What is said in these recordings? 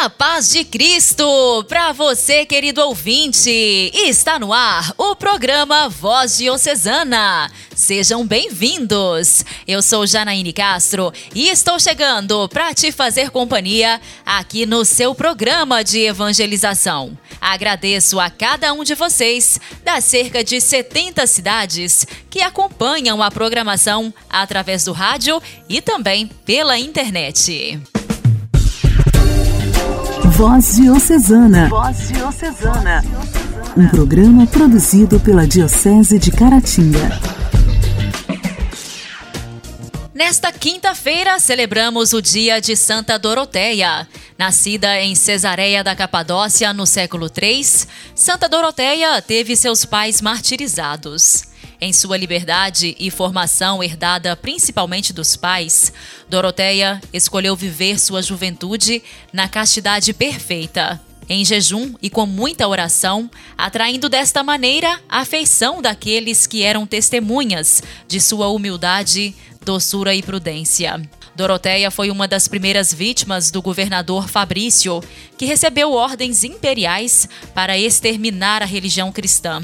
A paz de Cristo para você, querido ouvinte. Está no ar o programa Voz Diocesana. Sejam bem-vindos. Eu sou Janaíne Castro e estou chegando para te fazer companhia aqui no seu programa de evangelização. Agradeço a cada um de vocês das cerca de 70 cidades que acompanham a programação através do rádio e também pela internet. Voz Diocesana. Voz Diocesana. Um programa produzido pela Diocese de Caratinga. Nesta quinta-feira, celebramos o dia de Santa Doroteia. Nascida em Cesareia da Capadócia no século III, Santa Doroteia teve seus pais martirizados. Em sua liberdade e formação herdada principalmente dos pais, Doroteia escolheu viver sua juventude na castidade perfeita, em jejum e com muita oração, atraindo desta maneira a afeição daqueles que eram testemunhas de sua humildade, doçura e prudência. Doroteia foi uma das primeiras vítimas do governador Fabrício, que recebeu ordens imperiais para exterminar a religião cristã.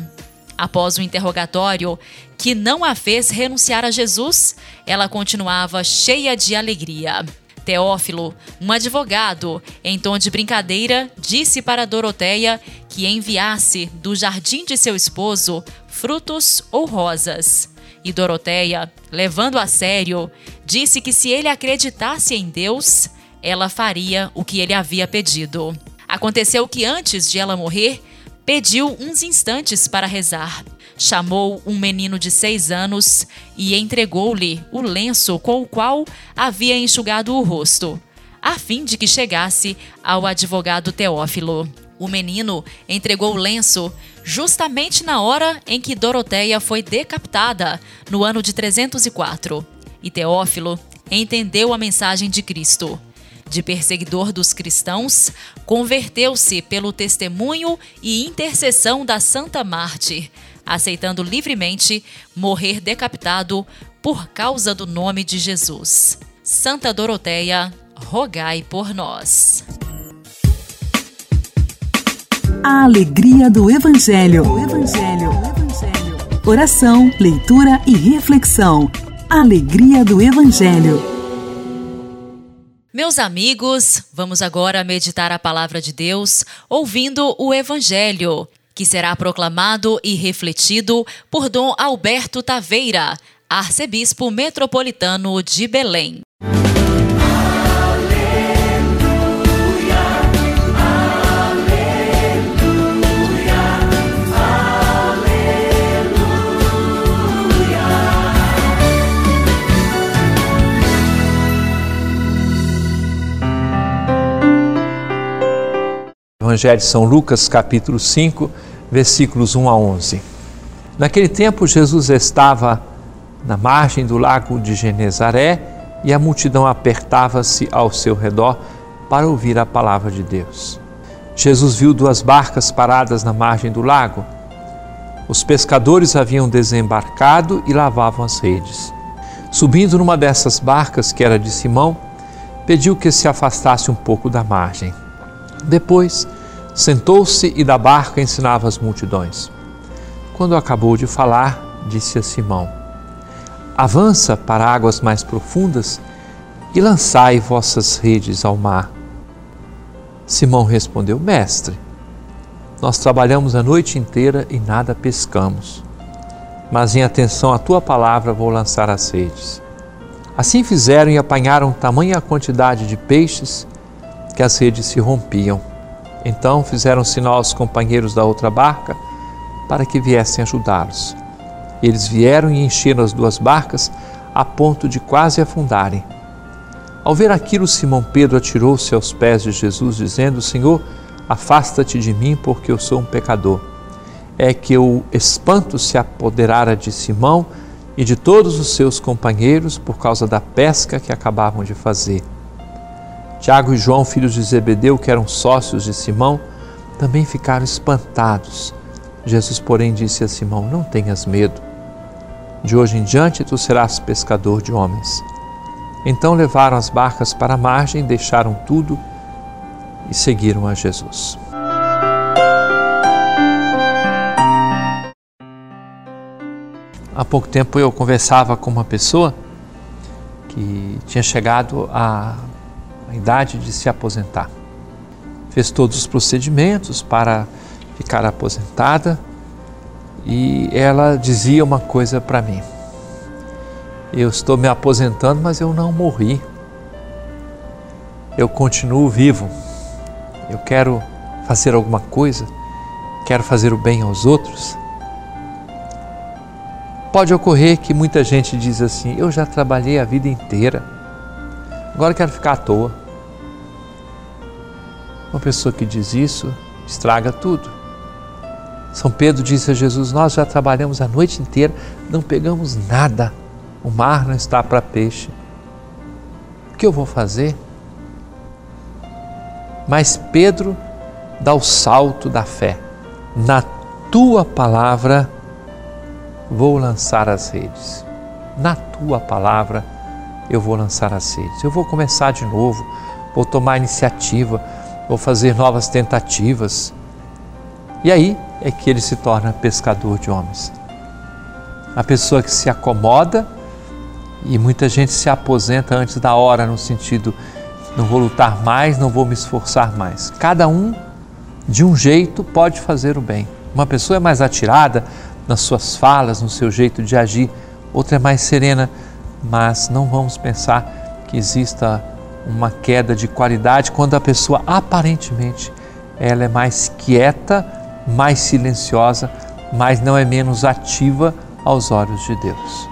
Após o interrogatório, que não a fez renunciar a Jesus, ela continuava cheia de alegria. Teófilo, um advogado, em tom de brincadeira, disse para Doroteia que enviasse do jardim de seu esposo frutos ou rosas. E Doroteia, levando a sério, disse que se ele acreditasse em Deus, ela faria o que ele havia pedido. Aconteceu que antes de ela morrer, pediu uns instantes para rezar. Chamou um menino de seis anos e entregou-lhe o lenço com o qual havia enxugado o rosto, a fim de que chegasse ao advogado Teófilo. O menino entregou o lenço justamente na hora em que Doroteia foi decapitada, no ano de 304. E Teófilo entendeu a mensagem de Cristo de perseguidor dos cristãos, converteu-se pelo testemunho e intercessão da Santa Mártir, aceitando livremente morrer decapitado por causa do nome de Jesus. Santa Doroteia, rogai por nós. A alegria do Evangelho. Evangelho. Evangelho. Oração, leitura e reflexão. Alegria do Evangelho. Meus amigos, vamos agora meditar a palavra de Deus ouvindo o Evangelho, que será proclamado e refletido por Dom Alberto Taveira, arcebispo metropolitano de Belém. Evangelho de São Lucas, capítulo 5, versículos 1 a 11. Naquele tempo, Jesus estava na margem do lago de Genezaré e a multidão apertava-se ao seu redor para ouvir a palavra de Deus. Jesus viu duas barcas paradas na margem do lago. Os pescadores haviam desembarcado e lavavam as redes. Subindo numa dessas barcas, que era de Simão, pediu que se afastasse um pouco da margem. Depois, sentou-se e da barca ensinava as multidões. Quando acabou de falar, disse a Simão: Avança para águas mais profundas e lançai vossas redes ao mar. Simão respondeu: Mestre, nós trabalhamos a noite inteira e nada pescamos. Mas em atenção à tua palavra vou lançar as redes. Assim fizeram e apanharam tamanha quantidade de peixes que as redes se rompiam. Então fizeram sinal aos companheiros da outra barca para que viessem ajudá-los. Eles vieram e encheram as duas barcas a ponto de quase afundarem. Ao ver aquilo, Simão Pedro atirou-se aos pés de Jesus, dizendo: Senhor, afasta-te de mim, porque eu sou um pecador. É que o espanto se apoderara de Simão e de todos os seus companheiros por causa da pesca que acabavam de fazer. Tiago e João, filhos de Zebedeu, que eram sócios de Simão, também ficaram espantados Jesus, porém, disse a Simão: Não tenhas medo. De hoje em diante tu serás pescador de homens. Então levaram as barcas para a margem, deixaram tudo e seguiram a Jesus. Há pouco tempo eu conversava com uma pessoa que tinha chegado idade de se aposentar. Fez todos os procedimentos para ficar aposentada e ela dizia uma coisa para mim: Eu estou me aposentando, mas eu não morri. Eu continuo vivo. Eu quero fazer alguma coisa, quero fazer o bem aos outros. Pode ocorrer que muita gente diz assim: Eu já trabalhei a vida inteira, agora quero ficar à toa. Uma pessoa que diz isso estraga tudo. São Pedro disse a Jesus: Nós já trabalhamos a noite inteira, não pegamos nada, o mar não está para peixe. O que eu vou fazer? Mas Pedro dá o salto da fé. Na tua palavra vou lançar as redes. Na tua palavra eu vou lançar as redes. Eu vou começar de novo, vou tomar iniciativa, vou fazer novas tentativas. E aí é que ele se torna pescador de homens. A pessoa que se acomoda e muita gente se aposenta antes da hora, no sentido, não vou lutar mais, não vou me esforçar mais. Cada um, de um jeito, pode fazer o bem. Uma pessoa é mais atirada, nas suas falas, no seu jeito de agir, outra é mais serena, mas não vamos pensar que exista uma queda de qualidade quando a pessoa aparentemente ela é mais quieta, mais silenciosa, mas não é menos ativa aos olhos de Deus.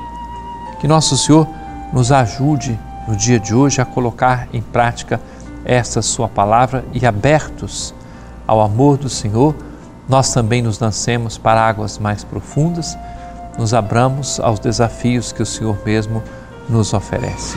Que nosso Senhor nos ajude no dia de hoje a colocar em prática esta sua palavra e abertos ao amor do Senhor nós também nos lancemos para águas mais profundas, nos abramos aos desafios que o Senhor mesmo nos oferece.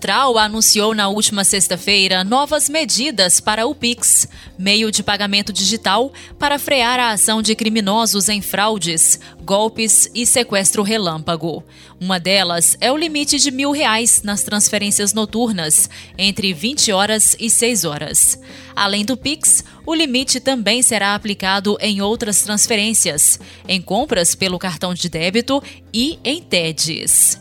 Central anunciou na última sexta-feira novas medidas para o Pix, meio de pagamento digital, para frear a ação de criminosos em fraudes, golpes e sequestro relâmpago. Uma delas é o limite de mil reais nas transferências noturnas, entre 20 horas e 6 horas. Além do Pix, o limite também será aplicado em outras transferências, em compras pelo cartão de débito e em TEDs.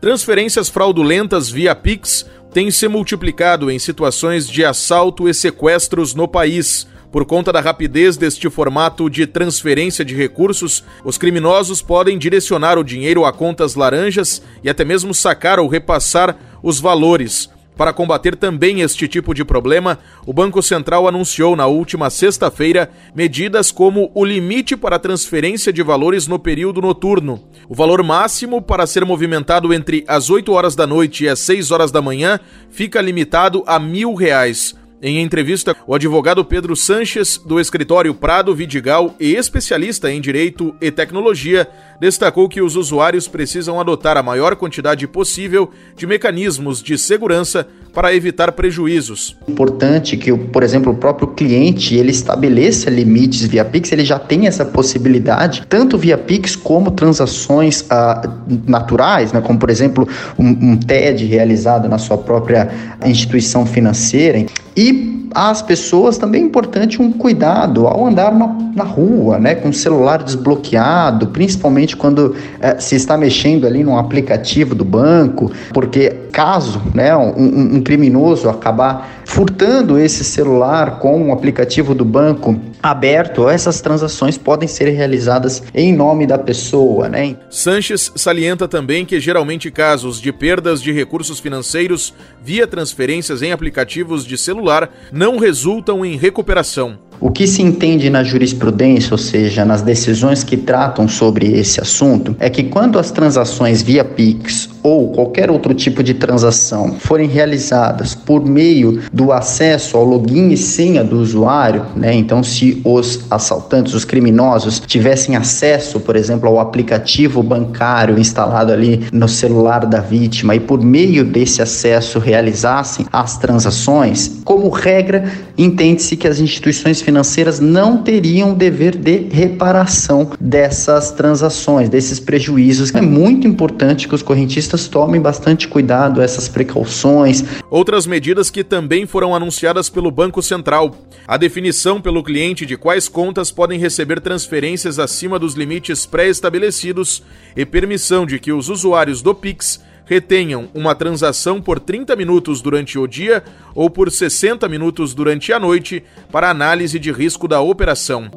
Transferências fraudulentas via Pix têm se multiplicado em situações de assalto e sequestros no país. Por conta da rapidez deste formato de transferência de recursos, os criminosos podem direcionar o dinheiro a contas laranjas e até mesmo sacar ou repassar os valores. Para combater também este tipo de problema, o Banco Central anunciou na última sexta-feira medidas como o limite para transferência de valores no período noturno. O valor máximo para ser movimentado entre as 8 horas da noite e as 6 horas da manhã fica limitado a mil reais. Em entrevista, o advogado Pedro Sanches, do escritório Prado Vidigal e especialista em direito e tecnologia, destacou que os usuários precisam adotar a maior quantidade possível de mecanismos de segurança para evitar prejuízos. Importante que, por exemplo, o próprio cliente ele estabeleça limites via Pix, ele já tem essa possibilidade, tanto via Pix como transações ah, naturais, né, como por exemplo um, um TED realizado na sua própria instituição financeira. E as pessoas também é importante um cuidado ao andar na, na rua, né, com o celular desbloqueado, principalmente quando eh, se está mexendo ali num aplicativo do banco, porque caso né, um, um criminoso acabar furtando esse celular com o aplicativo do banco aberto, essas transações podem ser realizadas em nome da pessoa, né? Sanches salienta também que geralmente casos de perdas de recursos financeiros via transferências em aplicativos de celular não resultam em recuperação. O que se entende na jurisprudência, ou seja, nas decisões que tratam sobre esse assunto, é que quando as transações via Pix ou qualquer outro tipo de transação forem realizadas por meio do acesso ao login e senha do usuário, né? Então, se os assaltantes, os criminosos, tivessem acesso, por exemplo, ao aplicativo bancário instalado ali no celular da vítima e por meio desse acesso realizassem as transações, como regra, entende-se que as instituições financeiras não teriam dever de reparação dessas transações, desses prejuízos. É muito importante que os correntistas tomem bastante cuidado, essas precauções. Outras medidas que também foram anunciadas pelo Banco Central. A definição pelo cliente de quais contas podem receber transferências acima dos limites pré-estabelecidos e permissão de que os usuários do Pix retenham uma transação por 30 minutos durante o dia ou por 60 minutos durante a noite para análise de risco da operação.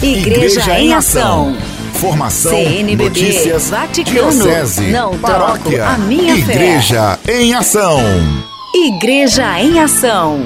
Igreja, Igreja em Ação. Informação, CNBB, notícias, Vaticano, diocese, não paróquia, a minha Igreja fé. em Ação. Igreja em Ação.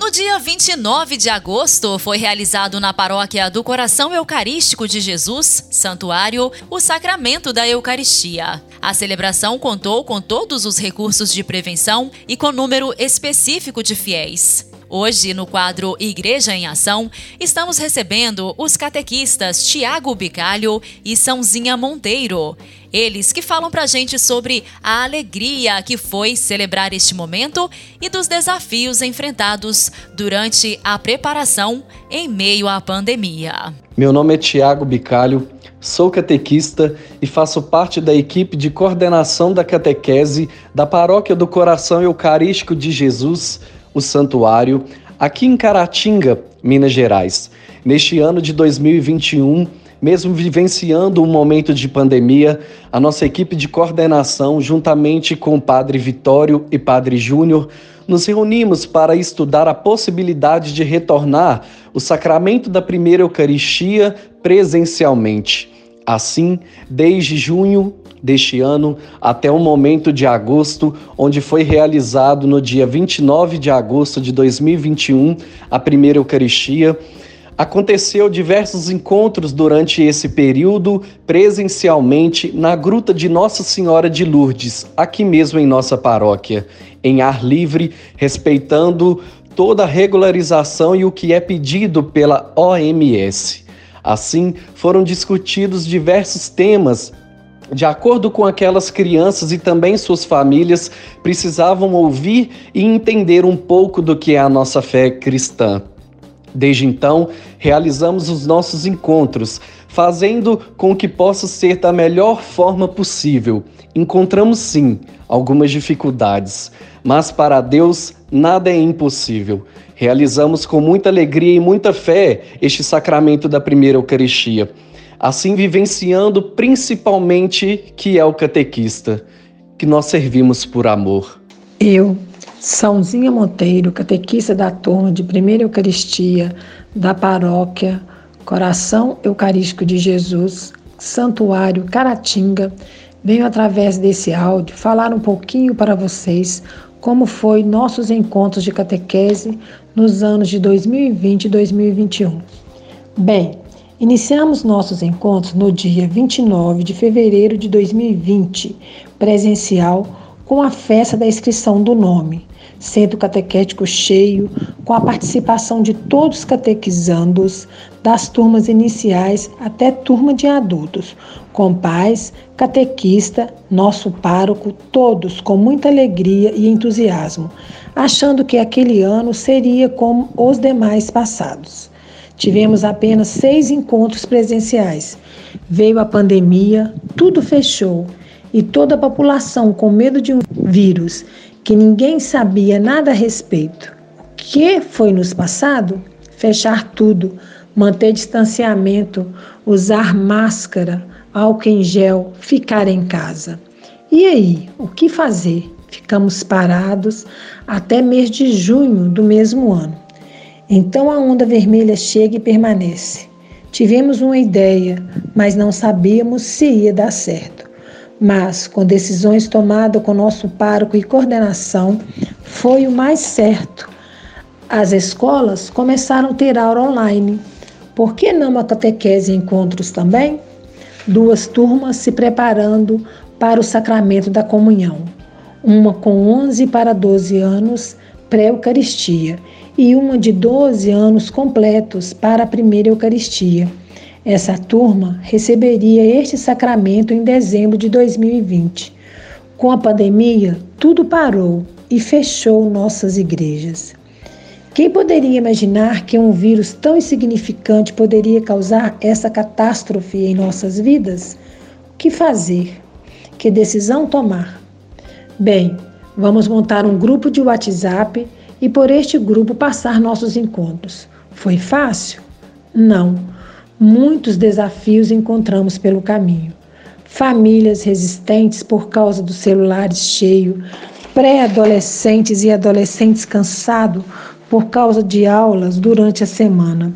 No dia 29 de agosto, foi realizado na paróquia do Coração Eucarístico de Jesus, Santuário, o sacramento da Eucaristia. A celebração contou com todos os recursos de prevenção e com número específico de fiéis. Hoje, no quadro Igreja em Ação, estamos recebendo os catequistas Tiago Bicalho e Sãozinha Monteiro. Eles que falam pra gente sobre a alegria que foi celebrar este momento e dos desafios enfrentados durante a preparação em meio à pandemia. Meu nome é Tiago Bicalho, sou catequista e faço parte da equipe de coordenação da catequese da Paróquia do Coração Eucarístico de Jesus o santuário, aqui em Caratinga, Minas Gerais. Neste ano de 2021, mesmo vivenciando um momento de pandemia, a nossa equipe de coordenação, juntamente com o Padre Vitório e Padre Júnior, nos reunimos para estudar a possibilidade de retornar o sacramento da primeira Eucaristia presencialmente. Assim, desde junho deste ano até o momento de agosto, onde foi realizado no dia 29 de agosto de 2021 a primeira Eucaristia. Aconteceu diversos encontros durante esse período, presencialmente, na Gruta de Nossa Senhora de Lourdes, aqui mesmo em nossa paróquia, em ar livre, respeitando toda a regularização e o que é pedido pela OMS. Assim, foram discutidos diversos temas de acordo com aquelas crianças e também suas famílias, precisavam ouvir e entender um pouco do que é a nossa fé cristã. Desde então, realizamos os nossos encontros, fazendo com que possa ser da melhor forma possível. Encontramos sim algumas dificuldades, mas para Deus nada é impossível. Realizamos com muita alegria e muita fé este sacramento da primeira Eucaristia assim vivenciando principalmente que é o catequista, que nós servimos por amor. Eu, Sãozinha Monteiro, catequista da turma de Primeira Eucaristia da paróquia Coração Eucarístico de Jesus, Santuário Caratinga, venho através desse áudio falar um pouquinho para vocês como foi nossos encontros de catequese nos anos de 2020 e 2021. Bem, Iniciamos nossos encontros no dia 29 de fevereiro de 2020, presencial, com a festa da inscrição do nome, centro catequético cheio, com a participação de todos os catequizandos, das turmas iniciais até turma de adultos, com pais, catequista, nosso pároco, todos com muita alegria e entusiasmo, achando que aquele ano seria como os demais passados. Tivemos apenas seis encontros presenciais. Veio a pandemia, tudo fechou e toda a população com medo de um vírus que ninguém sabia nada a respeito. O que foi nos passado? Fechar tudo, manter distanciamento, usar máscara, álcool em gel, ficar em casa. E aí, o que fazer? Ficamos parados até mês de junho do mesmo ano. Então a onda vermelha chega e permanece. Tivemos uma ideia, mas não sabíamos se ia dar certo. Mas, com decisões tomadas com nosso pároco e coordenação, foi o mais certo As escolas começaram a ter aula online. Por que não a catequese e encontros também? Duas turmas se preparando para o sacramento da comunhão. Uma com 11 para 12 anos, pré-eucaristia, e uma de 12 anos completos para a primeira Eucaristia. Essa turma receberia este sacramento em dezembro de 2020. Com a pandemia, tudo parou e fechou nossas igrejas. Quem poderia imaginar que um vírus tão insignificante poderia causar essa catástrofe em nossas vidas? O que fazer? Que decisão tomar? Bem, vamos montar um grupo de WhatsApp e por este grupo passar nossos encontros. Foi fácil? Não. Muitos desafios encontramos pelo caminho. Famílias resistentes por causa dos celulares cheios, pré-adolescentes e adolescentes cansados por causa de aulas durante a semana.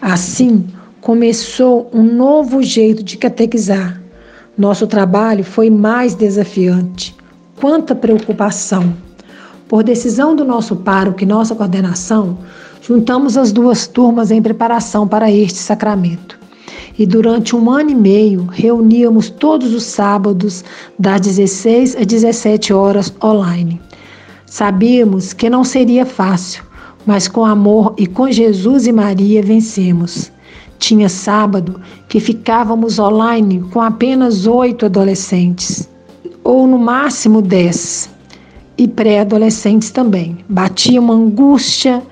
Assim, começou um novo jeito de catequizar. Nosso trabalho foi mais desafiante. Quanta preocupação! Por decisão do nosso pároco e nossa coordenação, juntamos as duas turmas em preparação para este sacramento. E durante um ano e meio, reuníamos todos os sábados, das 16 às 17 horas online. Sabíamos que não seria fácil, mas com amor e com Jesus e Maria vencemos. Tinha sábado que ficávamos online com apenas oito adolescentes, ou no máximo dez e pré-adolescentes também. Batia uma angústia,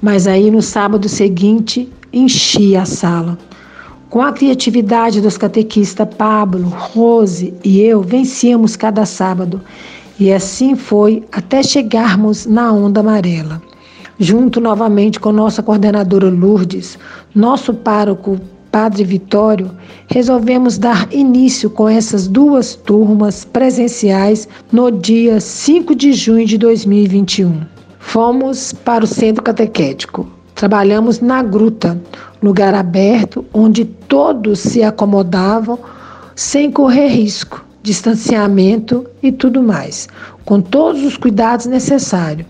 mas aí no sábado seguinte enchia a sala. Com a criatividade dos catequistas Pablo, Rose e eu, vencíamos cada sábado. E assim foi até chegarmos na onda amarela. Junto novamente com nossa coordenadora Lourdes, nosso pároco Padre Vitório, resolvemos dar início com essas duas turmas presenciais no dia 5 de junho de 2021. Fomos para o centro catequético. Trabalhamos na gruta, lugar aberto onde todos se acomodavam sem correr risco, distanciamento e tudo mais, com todos os cuidados necessários,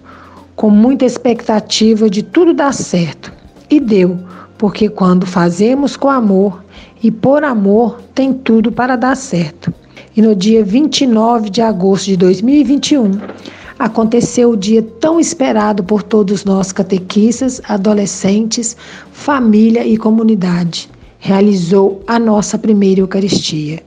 com muita expectativa de tudo dar certo. E deu porque quando fazemos com amor e por amor, tem tudo para dar certo. E no dia 29 de agosto de 2021, aconteceu o dia tão esperado por todos nós catequistas, adolescentes, família e comunidade. Realizou a nossa primeira Eucaristia.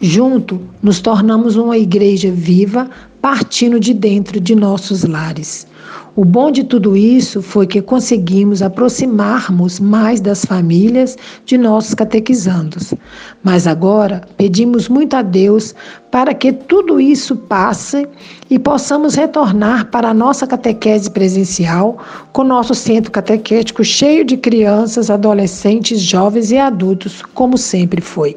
Junto, nos tornamos uma igreja viva, partindo de dentro de nossos lares. O bom de tudo isso foi que conseguimos aproximarmos mais das famílias de nossos catequizandos. Mas agora pedimos muito a Deus para que tudo isso passe e possamos retornar para a nossa catequese presencial, com nosso centro catequético cheio de crianças, adolescentes, jovens e adultos, como sempre foi.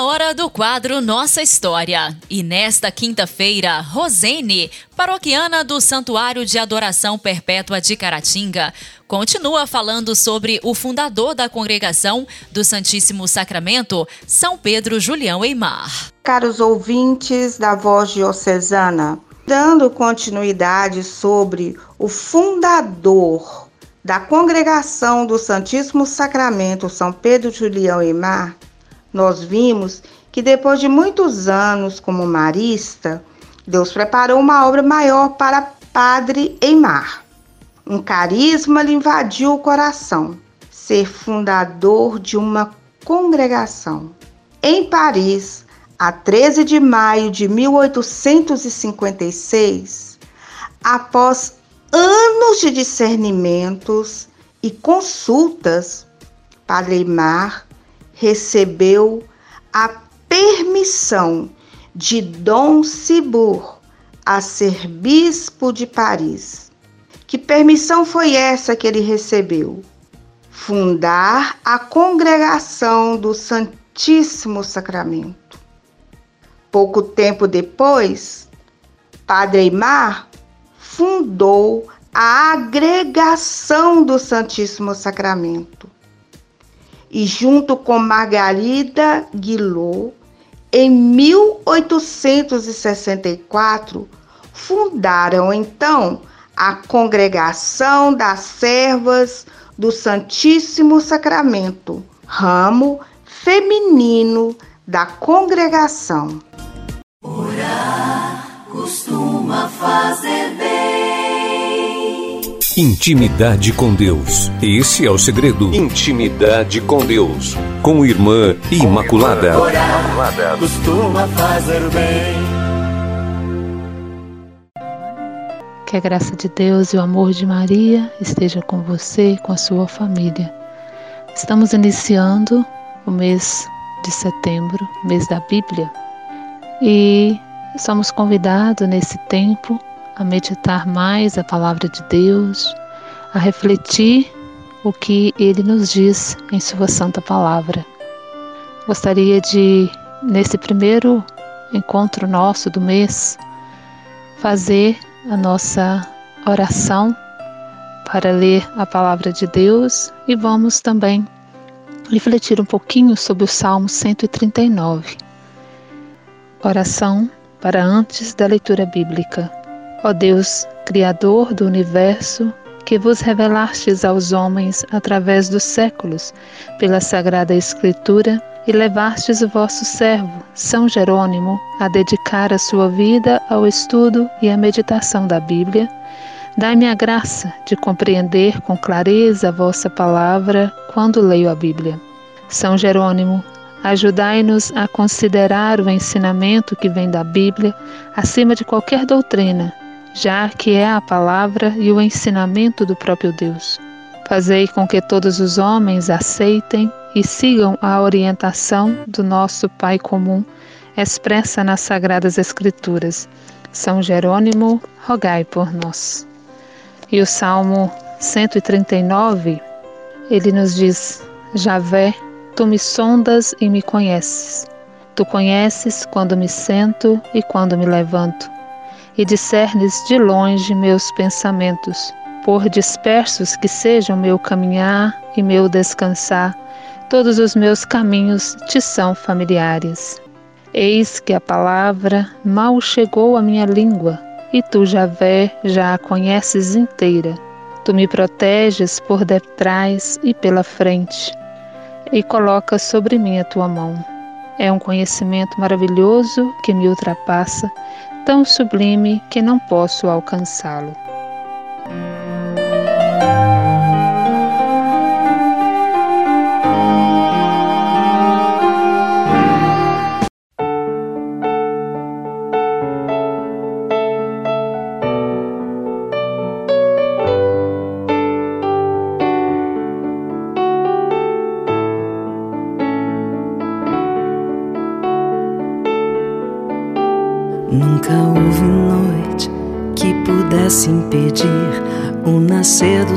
Hora do quadro Nossa História. E nesta quinta-feira, Rosene, paroquiana do Santuário de Adoração Perpétua de Caratinga, continua falando sobre o fundador da congregação do Santíssimo Sacramento, São Pedro Julião Eimar. Caros ouvintes da Voz Diocesana, dando continuidade sobre o fundador da congregação do Santíssimo Sacramento, São Pedro Julião Eimar, nós vimos que depois de muitos anos como marista, Deus preparou uma obra maior para Padre Eimar. Um carisma lhe invadiu o coração, ser fundador de uma congregação. Em Paris, a 13 de maio de 1856, após anos de discernimentos e consultas, Padre Eimar recebeu a permissão de Dom Cibur a ser bispo de Paris. Que permissão foi essa que ele recebeu? Fundar a congregação do Santíssimo Sacramento. Pouco tempo depois, Padre Eimar fundou a agregação do Santíssimo Sacramento. E junto com Margarida Guilot, em 1864, fundaram então a Congregação das Servas do Santíssimo Sacramento, ramo feminino da congregação. Orar costuma fazer bem. Intimidade com Deus. Esse é o segredo. Intimidade com Deus. Com Irmã Imaculada. Orar costuma fazer bem. Que a graça de Deus e o amor de Maria esteja com você e com a sua família. Estamos iniciando o mês de setembro, mês da Bíblia, e somos convidados nesse tempo a meditar mais a palavra de Deus, a refletir o que ele nos diz em Sua Santa Palavra. Gostaria de, nesse primeiro encontro nosso do mês, fazer a nossa oração para ler a palavra de Deus e vamos também refletir um pouquinho sobre o Salmo 139. Oração para antes da leitura bíblica. Ó Deus, Criador do universo, que vos revelastes aos homens através dos séculos pela Sagrada Escritura, e levastes o vosso servo, São Jerônimo, a dedicar a sua vida ao estudo e à meditação da Bíblia, dai-me a graça de compreender com clareza a vossa palavra quando leio a Bíblia. São Jerônimo, ajudai-nos a considerar o ensinamento que vem da Bíblia acima de qualquer doutrina, já que é a palavra e o ensinamento do próprio Deus. Fazei com que todos os homens aceitem e sigam a orientação do nosso Pai comum, expressa nas Sagradas Escrituras. São Jerônimo, rogai por nós. E o Salmo 139, ele nos diz: Javé, tu me sondas e me conheces. Tu conheces quando me sento e quando me levanto, e discernes de longe meus pensamentos por dispersos que sejam meu caminhar e meu descansar, todos os meus caminhos te são familiares. Eis que a palavra mal chegou à minha língua, e tu, Javé, já a conheces inteira. Tu me proteges por detrás e pela frente, e colocas sobre mim a tua mão. É um conhecimento maravilhoso que me ultrapassa, tão sublime que não posso alcançá-lo.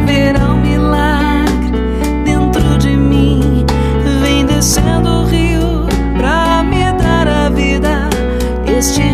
Haverá um milagre dentro de mim, vem descendo o rio para me dar a vida. Este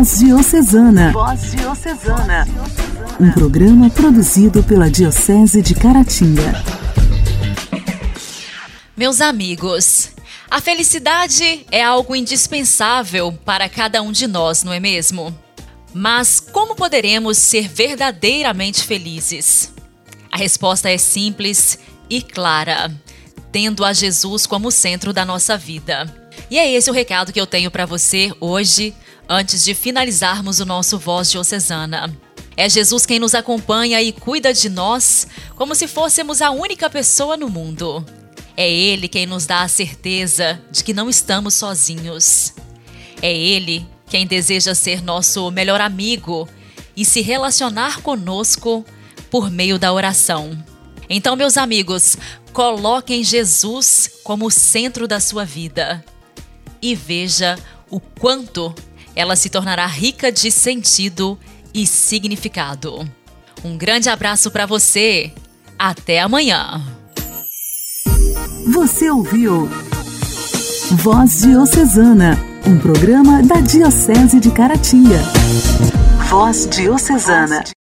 Voz Diocesana. Voz Diocesana. Um programa produzido pela Diocese de Caratinga. Meus amigos, a felicidade é algo indispensável para cada um de nós, não é mesmo? Mas como poderemos ser verdadeiramente felizes? A resposta é simples e clara, tendo a Jesus como centro da nossa vida. E é esse o recado que eu tenho para você hoje, antes de finalizarmos o nosso Voz Diocesana. É Jesus quem nos acompanha e cuida de nós como se fôssemos a única pessoa no mundo. É Ele quem nos dá a certeza de que não estamos sozinhos. É Ele quem deseja ser nosso melhor amigo e se relacionar conosco por meio da oração. Então, meus amigos, coloquem Jesus como centro da sua vida e veja o quanto ela se tornará rica de sentido e significado. Um grande abraço para você. Até amanhã. Você ouviu Voz Diocesana, um programa da Diocese de Caratinga. Voz Diocesana.